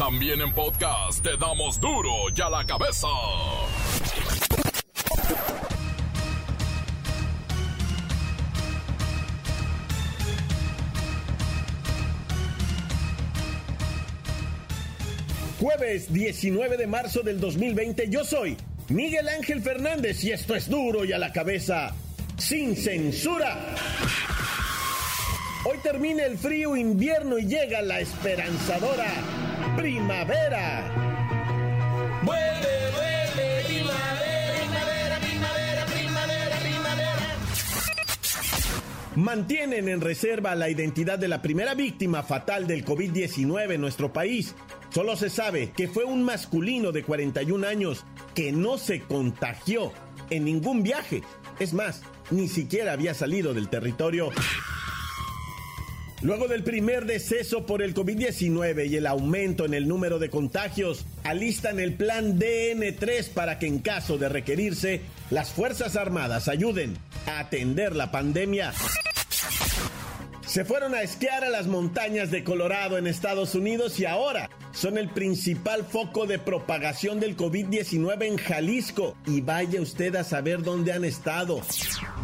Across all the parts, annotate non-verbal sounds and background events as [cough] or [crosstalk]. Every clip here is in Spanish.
También en podcast te damos duro y a la cabeza. Jueves 19 de marzo del 2020, yo soy Miguel Ángel Fernández y esto es duro y a la cabeza, sin censura. Hoy termina el frío invierno y llega la esperanzadora primavera. Vuelve, vuelve, primavera, primavera, primavera, primavera, primavera. Mantienen en reserva la identidad de la primera víctima fatal del COVID-19 en nuestro país. Solo se sabe que fue un masculino de 41 años que no se contagió en ningún viaje. Es más, ni siquiera había salido del territorio Luego del primer deceso por el COVID-19 y el aumento en el número de contagios, alistan el plan DN3 para que en caso de requerirse, las Fuerzas Armadas ayuden a atender la pandemia. Se fueron a esquiar a las montañas de Colorado en Estados Unidos y ahora son el principal foco de propagación del COVID-19 en Jalisco. Y vaya usted a saber dónde han estado.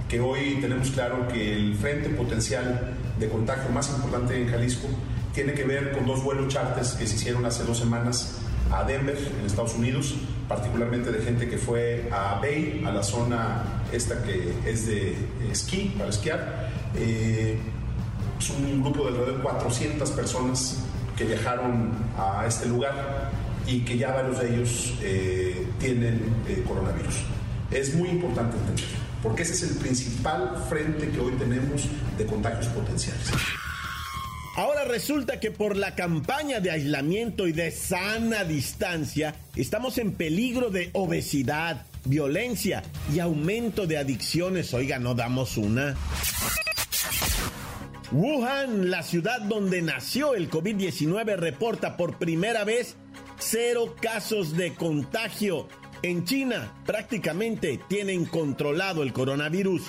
Que hoy tenemos claro que el frente potencial de contagio más importante en Jalisco tiene que ver con dos vuelos charters que se hicieron hace dos semanas a Denver, en Estados Unidos, particularmente de gente que fue a Bay, a la zona esta que es de esquí, para esquiar. Eh, es un grupo de alrededor de 400 personas que viajaron a este lugar y que ya varios de ellos eh, tienen eh, coronavirus. Es muy importante entender, porque ese es el principal frente que hoy tenemos de contagios potenciales. Ahora resulta que por la campaña de aislamiento y de sana distancia estamos en peligro de obesidad, violencia y aumento de adicciones. Oiga, no damos una. Wuhan, la ciudad donde nació el COVID-19, reporta por primera vez cero casos de contagio. En China prácticamente tienen controlado el coronavirus.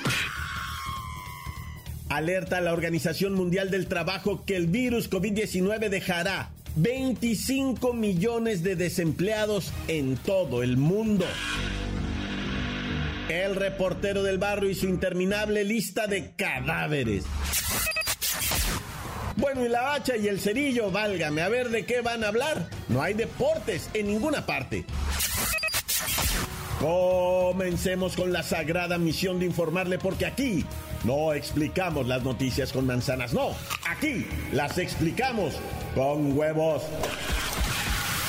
Alerta a la Organización Mundial del Trabajo que el virus COVID-19 dejará 25 millones de desempleados en todo el mundo. El reportero del barrio y su interminable lista de cadáveres. Bueno, y la hacha y el cerillo, válgame, a ver de qué van a hablar. No hay deportes en ninguna parte. Comencemos con la sagrada misión de informarle porque aquí no explicamos las noticias con manzanas, no, aquí las explicamos con huevos.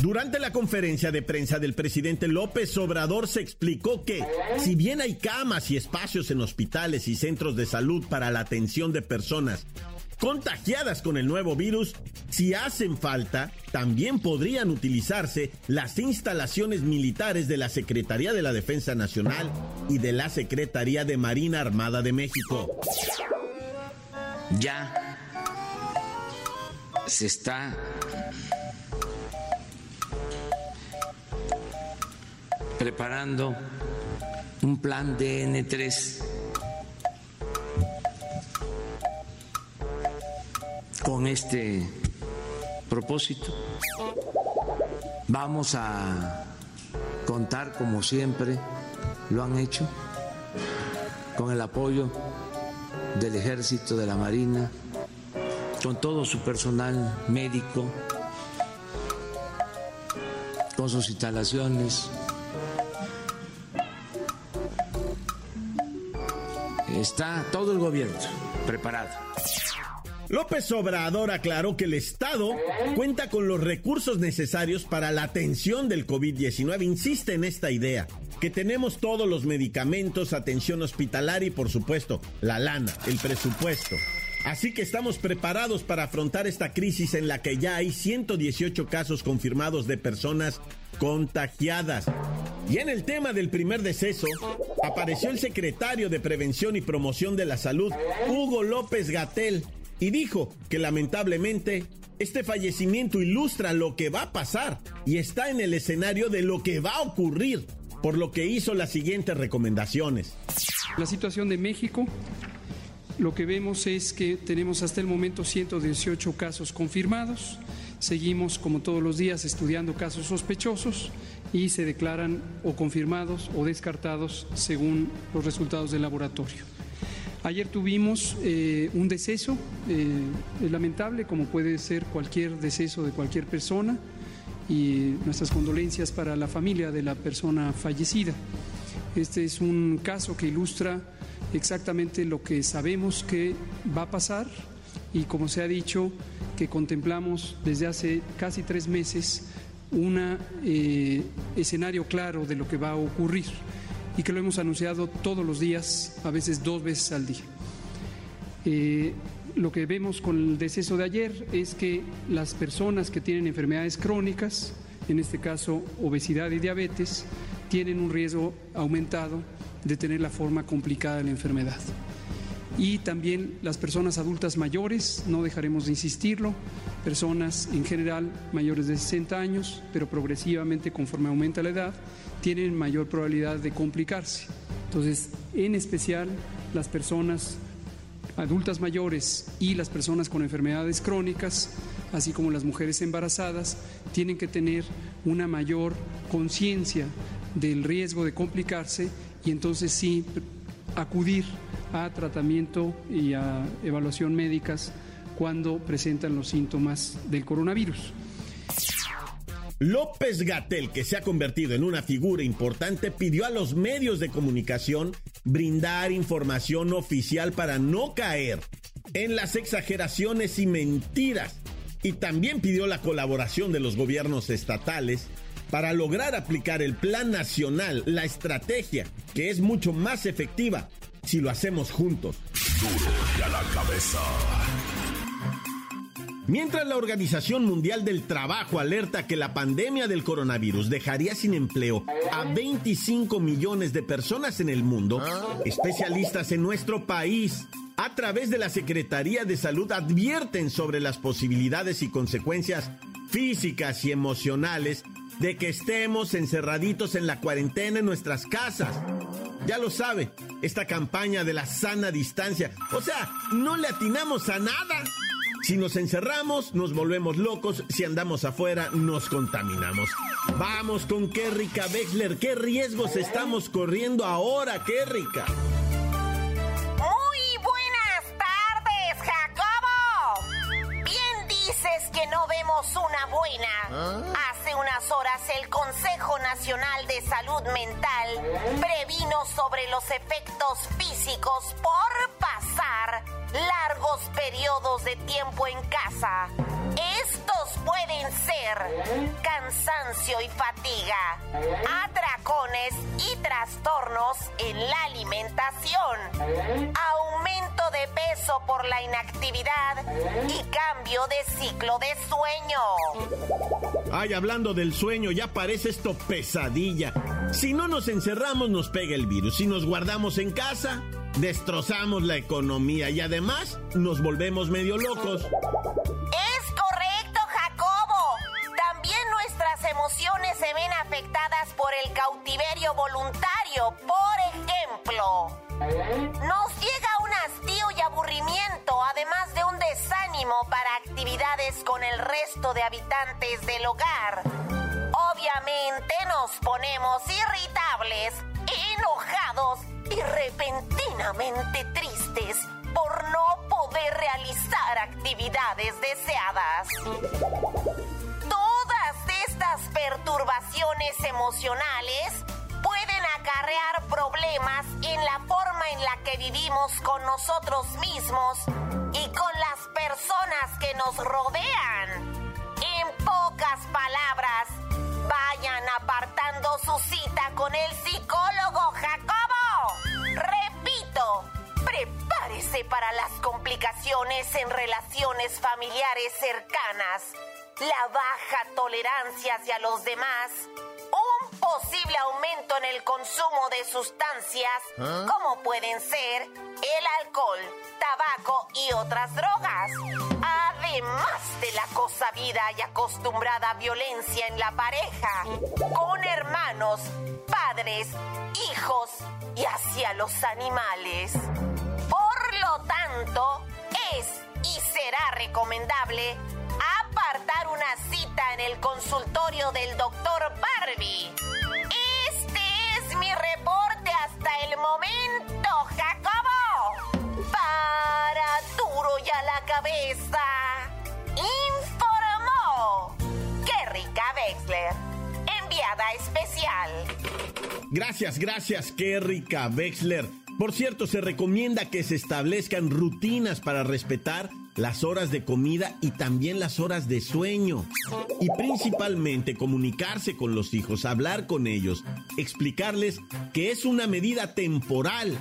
Durante la conferencia de prensa del presidente López Obrador se explicó que, si bien hay camas y espacios en hospitales y centros de salud para la atención de personas contagiadas con el nuevo virus, si hacen falta, también podrían utilizarse las instalaciones militares de la Secretaría de la Defensa Nacional y de la Secretaría de Marina Armada de México. Ya se está preparando un plan DN3 con este propósito. Vamos a contar, como siempre lo han hecho, con el apoyo del ejército, de la marina, con todo su personal médico, con sus instalaciones, está todo el gobierno preparado. López Obrador aclaró que el Estado cuenta con los recursos necesarios para la atención del COVID-19. Insiste en esta idea, que tenemos todos los medicamentos, atención hospitalaria y por supuesto la lana, el presupuesto. Así que estamos preparados para afrontar esta crisis en la que ya hay 118 casos confirmados de personas contagiadas. Y en el tema del primer deceso, apareció el secretario de Prevención y Promoción de la Salud, Hugo López Gatel, y dijo que lamentablemente este fallecimiento ilustra lo que va a pasar y está en el escenario de lo que va a ocurrir, por lo que hizo las siguientes recomendaciones. La situación de México, lo que vemos es que tenemos hasta el momento 118 casos confirmados, seguimos como todos los días estudiando casos sospechosos y se declaran o confirmados o descartados según los resultados del laboratorio. Ayer tuvimos eh, un deceso eh, lamentable, como puede ser cualquier deceso de cualquier persona, y nuestras condolencias para la familia de la persona fallecida. Este es un caso que ilustra exactamente lo que sabemos que va a pasar y como se ha dicho, que contemplamos desde hace casi tres meses un eh, escenario claro de lo que va a ocurrir y que lo hemos anunciado todos los días, a veces dos veces al día. Eh, lo que vemos con el deceso de ayer es que las personas que tienen enfermedades crónicas, en este caso obesidad y diabetes, tienen un riesgo aumentado de tener la forma complicada de la enfermedad. Y también las personas adultas mayores, no dejaremos de insistirlo, personas en general mayores de 60 años, pero progresivamente conforme aumenta la edad, tienen mayor probabilidad de complicarse. Entonces, en especial las personas adultas mayores y las personas con enfermedades crónicas, así como las mujeres embarazadas, tienen que tener una mayor conciencia del riesgo de complicarse y entonces sí acudir a tratamiento y a evaluación médicas cuando presentan los síntomas del coronavirus. López Gatel, que se ha convertido en una figura importante, pidió a los medios de comunicación brindar información oficial para no caer en las exageraciones y mentiras. Y también pidió la colaboración de los gobiernos estatales para lograr aplicar el plan nacional, la estrategia, que es mucho más efectiva si lo hacemos juntos. Duro a la cabeza. Mientras la Organización Mundial del Trabajo alerta que la pandemia del coronavirus dejaría sin empleo a 25 millones de personas en el mundo, especialistas en nuestro país a través de la Secretaría de Salud advierten sobre las posibilidades y consecuencias físicas y emocionales de que estemos encerraditos en la cuarentena en nuestras casas. Ya lo sabe, esta campaña de la sana distancia. O sea, no le atinamos a nada. Si nos encerramos, nos volvemos locos. Si andamos afuera, nos contaminamos. Vamos con Kerrika Bexler. ¿Qué riesgos estamos corriendo ahora, Kerrika? Muy buenas tardes, Jacobo. Bien dices que no vemos una buena. Hace unas horas el Consejo Nacional de Salud Mental previno sobre los efectos físicos por pasar largos periodos de tiempo en casa. Estos pueden ser cansancio y fatiga, atracones y trastornos en la alimentación, aumento de peso por la inactividad y cambio de ciclo de sueño. Ay, hablando del sueño, ya parece esto pesadilla. Si no nos encerramos, nos pega el virus. Si nos guardamos en casa, destrozamos la economía y además nos volvemos medio locos. Es correcto, Jacobo. También nuestras emociones se ven afectadas por el cautiverio voluntario. Por ejemplo, nos llega un hastío y aburrimiento, además de un desánimo para actividades con el resto de habitantes del hogar. Obviamente nos ponemos irritables, enojados y repentinamente tristes por no poder realizar actividades deseadas. Todas estas perturbaciones emocionales pueden acarrear problemas en la forma en la que vivimos con nosotros mismos y con las personas que nos rodean. En pocas palabras, vayan apartando su cita con el psicólogo Jacobo. Repito, prepárese para las complicaciones en relaciones familiares cercanas, la baja tolerancia hacia los demás, un posible aumento en el consumo de sustancias como pueden ser el alcohol, tabaco y otras drogas. Además de la cosa vida y acostumbrada violencia en la pareja, con hermanos, padres, hijos y hacia los animales. Por lo tanto, es y será recomendable apartar una cita en el consultorio del doctor Barbie. Este es mi reporte hasta el momento, Jacobo. Para duro y a la cabeza. Wexler, enviada especial. Gracias, gracias, Kerrika Wexler. Por cierto, se recomienda que se establezcan rutinas para respetar las horas de comida y también las horas de sueño. Y principalmente comunicarse con los hijos, hablar con ellos, explicarles que es una medida temporal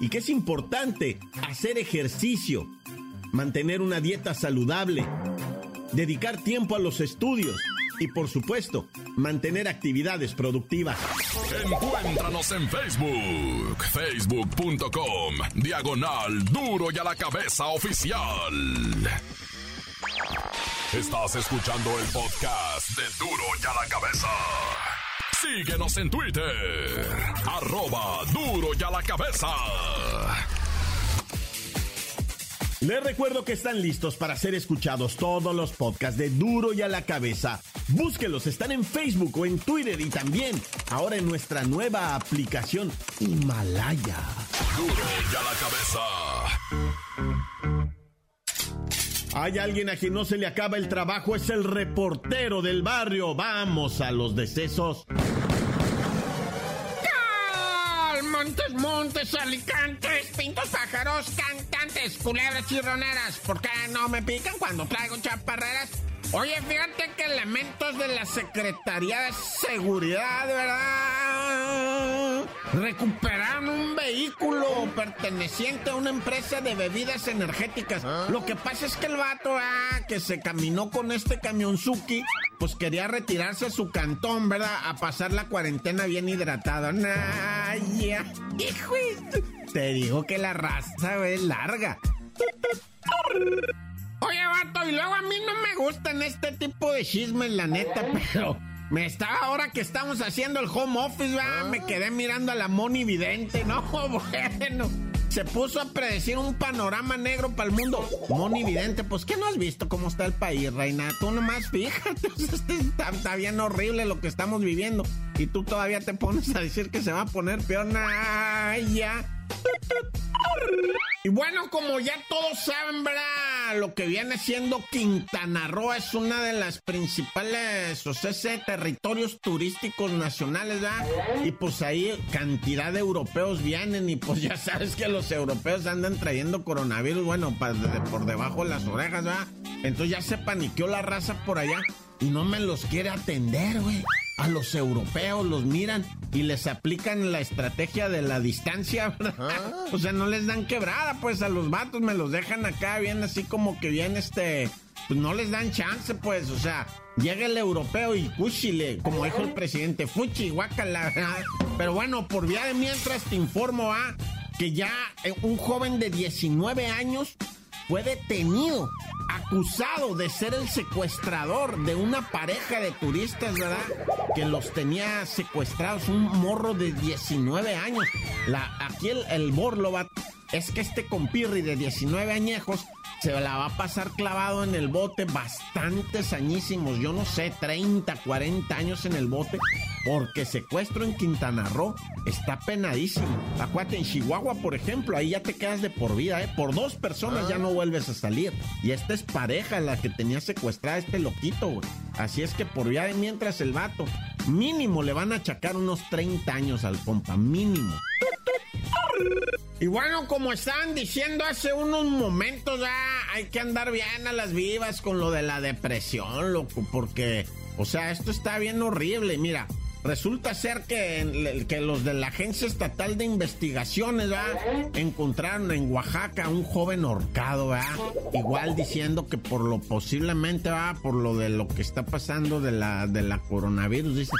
y que es importante hacer ejercicio, mantener una dieta saludable, dedicar tiempo a los estudios y por supuesto, mantener actividades productivas. Encuéntranos en Facebook, facebook.com, diagonal duro y a la cabeza oficial. Estás escuchando el podcast de duro y a la cabeza. Síguenos en Twitter, arroba duro y a la cabeza. Les recuerdo que están listos para ser escuchados todos los podcasts de Duro y a la cabeza. Búsquelos, están en Facebook o en Twitter y también ahora en nuestra nueva aplicación Himalaya. Duro y a la cabeza. Hay alguien a quien no se le acaba el trabajo, es el reportero del barrio. Vamos a los decesos. Montes, montes, alicantes, pintos, pájaros, cantantes, culebras chirroneras. ¿Por qué no me pican cuando traigo chaparreras? Oye, fíjate que elementos de la Secretaría de Seguridad, ¿verdad? Recuperaron un vehículo perteneciente a una empresa de bebidas energéticas. Lo que pasa es que el vato, ah, que se caminó con este camionzuki, pues quería retirarse a su cantón, ¿verdad? A pasar la cuarentena bien hidratado. Ay, ya. Hijo, te digo que la raza es larga. Oye, vato, y luego a mí no me gustan este tipo de chismes, la neta, [laughs] pero me estaba ahora que estamos haciendo el home office, me quedé mirando a la Moni Vidente, ¿no? [laughs] Bueno, se puso a predecir un panorama negro para el mundo. Moni Vidente, pues, ¿qué no has visto cómo está el país, reina? Tú nomás fíjate, [laughs] está, está bien horrible lo que estamos viviendo. Y tú todavía te pones a decir que se va a poner peor. Ya. Y bueno, como ya todos saben, ¿verdad? Lo que viene siendo Quintana Roo es una de las principales, o sea, ese territorios turísticos nacionales, ¿verdad? Y pues ahí cantidad de europeos vienen y pues [laughs] ya sabes que los europeos andan trayendo coronavirus, bueno, por debajo de las orejas, ¿verdad? Entonces ya se paniqueó la raza por allá y no me los quiere atender, güey a los europeos los miran y les aplican la estrategia de la distancia, ¿verdad? [laughs] O sea, no les dan quebrada, pues a los vatos me los dejan acá bien así como que bien este, pues no les dan chance, pues, o sea, llega el europeo y cuchile, como dijo el presidente, fuchi, guacala, Pero bueno, por vía de mientras te informo, ¿ah? Que ya eh, un joven de 19 años fue detenido, acusado de ser el secuestrador de una pareja de turistas, ¿verdad? Que los tenía secuestrados, un morro de 19 años. La, aquí el, el es que este compirri de 19 añejos se la va a pasar clavado en el bote bastantes añísimos, yo no sé, 30, 40 años en el bote, porque secuestro en Quintana Roo está penadísimo. Acuérdate, en Chihuahua, por ejemplo, ahí ya te quedas de por vida, ¿eh? Por dos personas ya no vuelves a salir. Y esta es pareja la que tenía secuestrada este loquito, güey. Así es que por vida de mientras el vato, mínimo le van a achacar unos 30 años al compa, mínimo. Y bueno, como estaban diciendo hace unos momentos, ya hay que andar bien a las vivas con lo de la depresión, loco, porque, o sea, esto está bien horrible. Mira, resulta ser que, que los de la Agencia Estatal de Investigaciones, ¿verdad? Encontraron en Oaxaca a un joven horcado, ¿verdad? Igual diciendo que por lo posiblemente, va Por lo de lo que está pasando de la, de la coronavirus, dice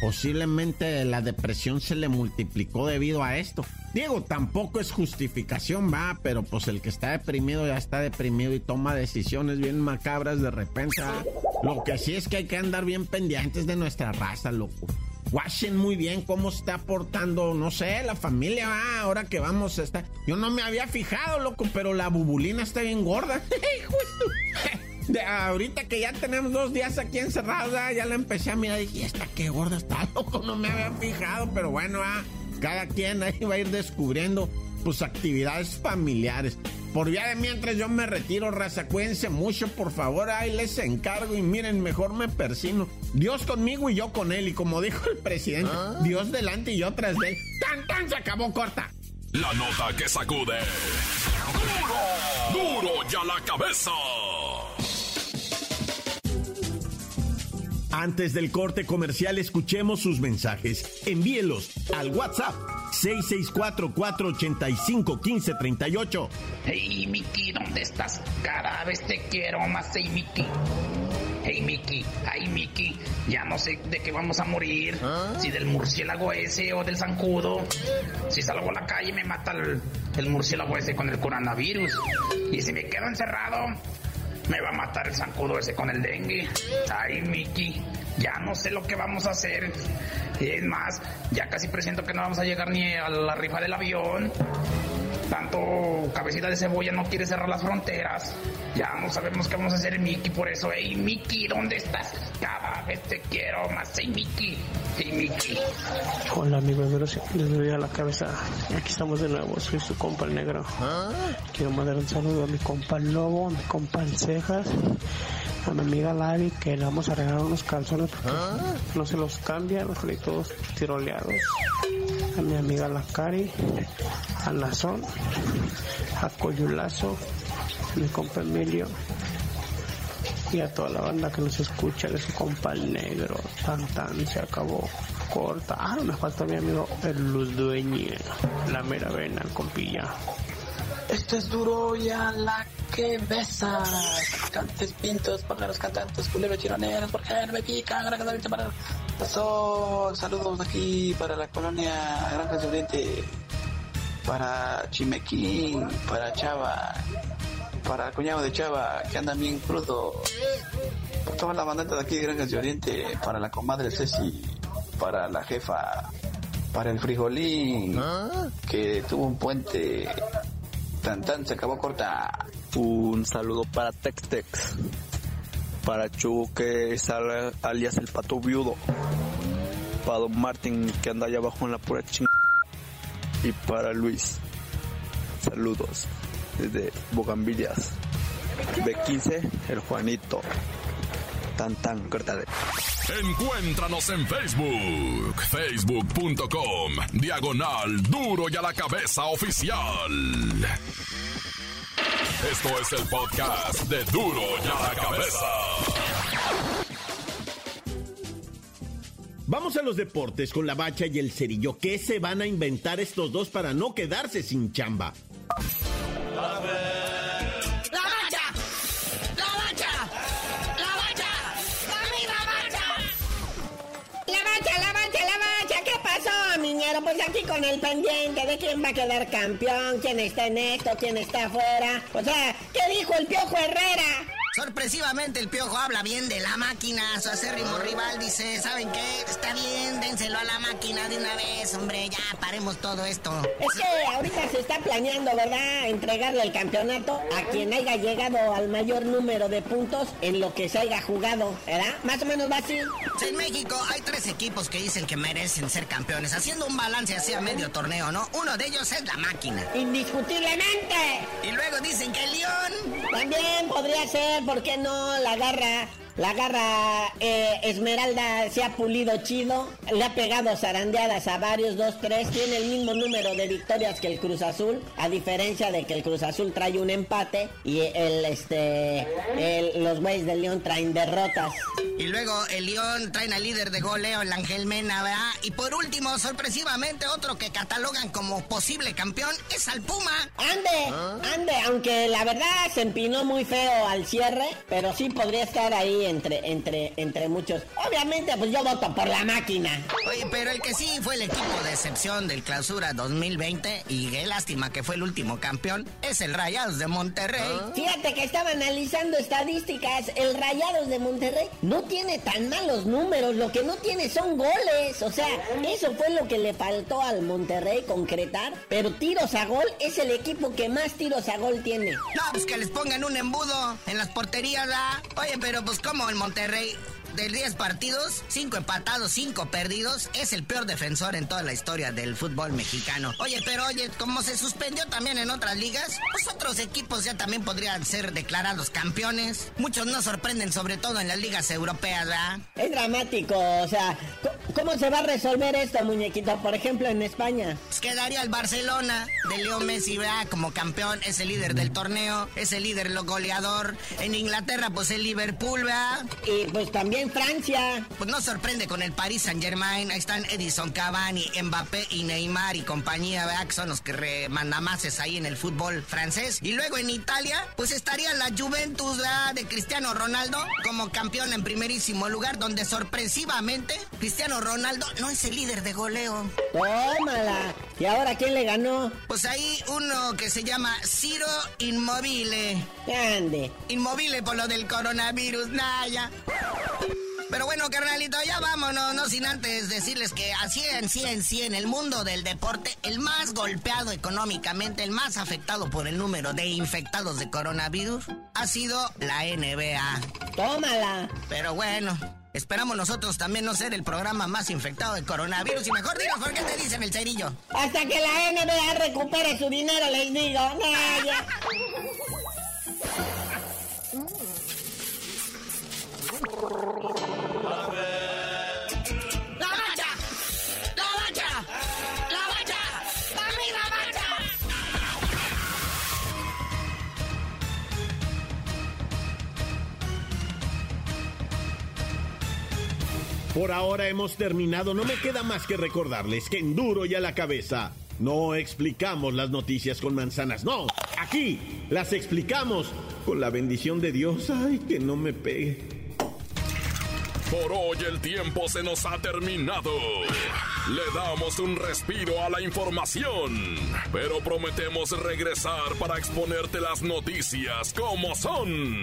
posiblemente la depresión se le multiplicó debido a esto. Diego, tampoco es justificación, va, pero pues el que está deprimido ya está deprimido y toma decisiones bien macabras de repente. Lo que sí es que hay que andar bien pendientes de nuestra raza, loco. Watchen muy bien cómo está aportando, no sé, la familia, va, ahora que vamos a estar. Yo no me había fijado, loco, pero la bubulina está bien gorda. [laughs] De ahorita que ya tenemos dos días aquí encerrados, ya la empecé a mirar y dije, esta qué gorda está, [laughs] loco, no me había fijado, pero bueno, ah, cada quien ahí va a ir descubriendo sus actividades familiares. Por vía de mientras yo me retiro, raza, cuídense mucho, por favor, ahí les encargo y miren, mejor me persino. Dios conmigo y yo con él, y como dijo el presidente, Dios delante y yo tras de él. ¡Tan, tan! Se acabó corta. La nota que sacude. ¡Duro! ¡Duro ya la cabeza! Antes del corte comercial, escuchemos sus mensajes. Envíelos al WhatsApp 664-485-1538. Hey, Miki, ¿dónde estás? Cada vez te quiero más, hey, Miki. Hey, Miki, ay, Miki, ya no sé de qué vamos a morir. Si del murciélago ese o del zancudo. Si salgo a la calle me mata el, el murciélago ese con el coronavirus. Y si me quedo encerrado, me va a matar el zancudo ese con el dengue. Ay, Miki, ya no sé lo que vamos a hacer. Es más, ya casi presiento que no vamos a llegar ni a la rifa del avión. Tanto cabecita de cebolla no quiere cerrar las fronteras. Ya no sabemos qué vamos a hacer, Miki. Por eso, hey, Miki, ¿dónde estás? Te quiero más, Miki. Hey, Miki. Hola, amigos de los desde a la cabeza. Aquí estamos de nuevo. Soy su compa el negro. Quiero mandar un saludo a mi compa el lobo, a mi compa el cejas, a mi amiga Lavi, que le vamos a regalar unos calzones porque no se los cambia, los trae todos tiroleados. A mi amiga la Cari, a Nazón, a Coyulazo, a mi compa Emilio y a toda la banda que nos escucha de su compa el negro. Tan se acabó. Corta. Ah, me falta mi amigo el Luz. La mera vena, compilla. Esto es duro ya la que besa. Cantes pintos, los cantantes, culeros chironeros, porque no me pican, gracias a para Sol. Saludos aquí para la colonia de Oriente, para Chimequín, para Chava, para el cuñado de Chava, que anda bien crudo. Por toda la de aquí de Granjas de Oriente, para la comadre Ceci, para la jefa, para el frijolín, que tuvo un puente Tan tan se acabó corta. Un saludo para Tex Tex. Para Chu que es al- alias el pato viudo. Para Don Martín que anda allá abajo en la pura ching. Y para Luis. Saludos desde Bogambillas. B15, el Juanito. Tan tan, cortale. Encuéntranos en Facebook, facebook.com, diagonal duro y a la cabeza oficial. Esto es el podcast de duro y a la cabeza. Vamos a los deportes con la bacha y el cerillo. ¿Qué se van a inventar estos dos para no quedarse sin chamba? Aquí con el pendiente de quién va a quedar campeón, quién está en esto, quién está afuera. O sea, ¿qué dijo el Piojo Herrera? Sorpresivamente el piojo habla bien de la máquina, su acérrimo rival dice, ¿saben qué? Está bien, dénselo a la máquina de una vez, hombre, ya paremos todo esto. Es que ahorita se está planeando, ¿verdad? Entregarle el campeonato a quien haya llegado al mayor número de puntos en lo que se haya jugado, ¿verdad? Más o menos va así. En México hay tres equipos que dicen que merecen ser campeones, haciendo un balance hacia medio torneo, ¿no? Uno de ellos es la máquina. Indiscutiblemente. Y luego dicen que el. También podría ser, ¿por qué no? La garra, la garra eh, Esmeralda se ha pulido chido, le ha pegado zarandeadas a varios, dos, tres, tiene el mismo número de victorias que el Cruz Azul, a diferencia de que el Cruz Azul trae un empate y el, este, el- los güeyes del León traen derrotas. Y luego el León traen al líder de goleo, el Ángel Mena, ¿verdad? Y por último, sorpresivamente, otro que catalogan como posible campeón es al Puma. Ande, ande, aunque la verdad se empinó muy feo al cierre, pero sí podría estar ahí entre, entre, entre muchos. Obviamente, pues yo voto por la máquina. Oye, pero el que sí fue el equipo de excepción del clausura 2020 y qué lástima que fue el último campeón es el Rayados de Monterrey. Fíjate que estaba analizando estadísticas. El Rayados de Monterrey no tiene tan malos números. Lo que no tiene son goles. O sea, eso fue lo que le faltó al Monterrey concretar. Pero tiros a gol es el equipo que más tiros a gol tiene. No, pues que les pongan un embudo en las porterías, ¿verdad? Oye, pero pues como el Monterrey de 10 partidos, 5 empatados, 5 perdidos, es el peor defensor en toda la historia del fútbol mexicano. Oye, pero oye, como se suspendió también en otras ligas, pues otros equipos ya también podrían ser declarados campeones. Muchos nos sorprenden, sobre todo en las ligas europeas, ¿verdad? Es dramático, o sea, ¿cómo se va a resolver esto, muñequito? Por ejemplo, en España. Pues quedaría el Barcelona de Leo Messi, ¿verdad? Como campeón, es el líder del torneo, es el líder lo goleador. En Inglaterra, pues el Liverpool, ¿verdad? Y pues también Francia. Pues no sorprende con el Paris Saint Germain. Ahí están Edison Cavani, Mbappé y Neymar y compañía, ¿verdad? Que son los que remandamases ahí en el fútbol francés. Y luego en Italia, pues estaría la Juventus ¿verdad? de Cristiano Ronaldo como campeón en primerísimo lugar, donde sorpresivamente Cristiano Ronaldo no es el líder de goleo. Tómala. ¿Y ahora quién le ganó? Pues ahí uno que se llama Ciro Inmobile. Grande. Inmobile por lo del coronavirus, Naya. Pero bueno, carnalito, ya vámonos, no sin antes decirles que así en sí en sí en el mundo del deporte, el más golpeado económicamente, el más afectado por el número de infectados de coronavirus, ha sido la NBA. Tómala. Pero bueno, Esperamos nosotros también no ser el programa más infectado de coronavirus. Y mejor digo, ¿por qué te dicen el cerillo? Hasta que la NBA recupere su dinero, les digo. No, ya. [laughs] Por ahora hemos terminado. No me queda más que recordarles que en duro y a la cabeza no explicamos las noticias con manzanas. No, aquí las explicamos con la bendición de Dios. Ay, que no me pegue. Por hoy el tiempo se nos ha terminado. Le damos un respiro a la información, pero prometemos regresar para exponerte las noticias como son.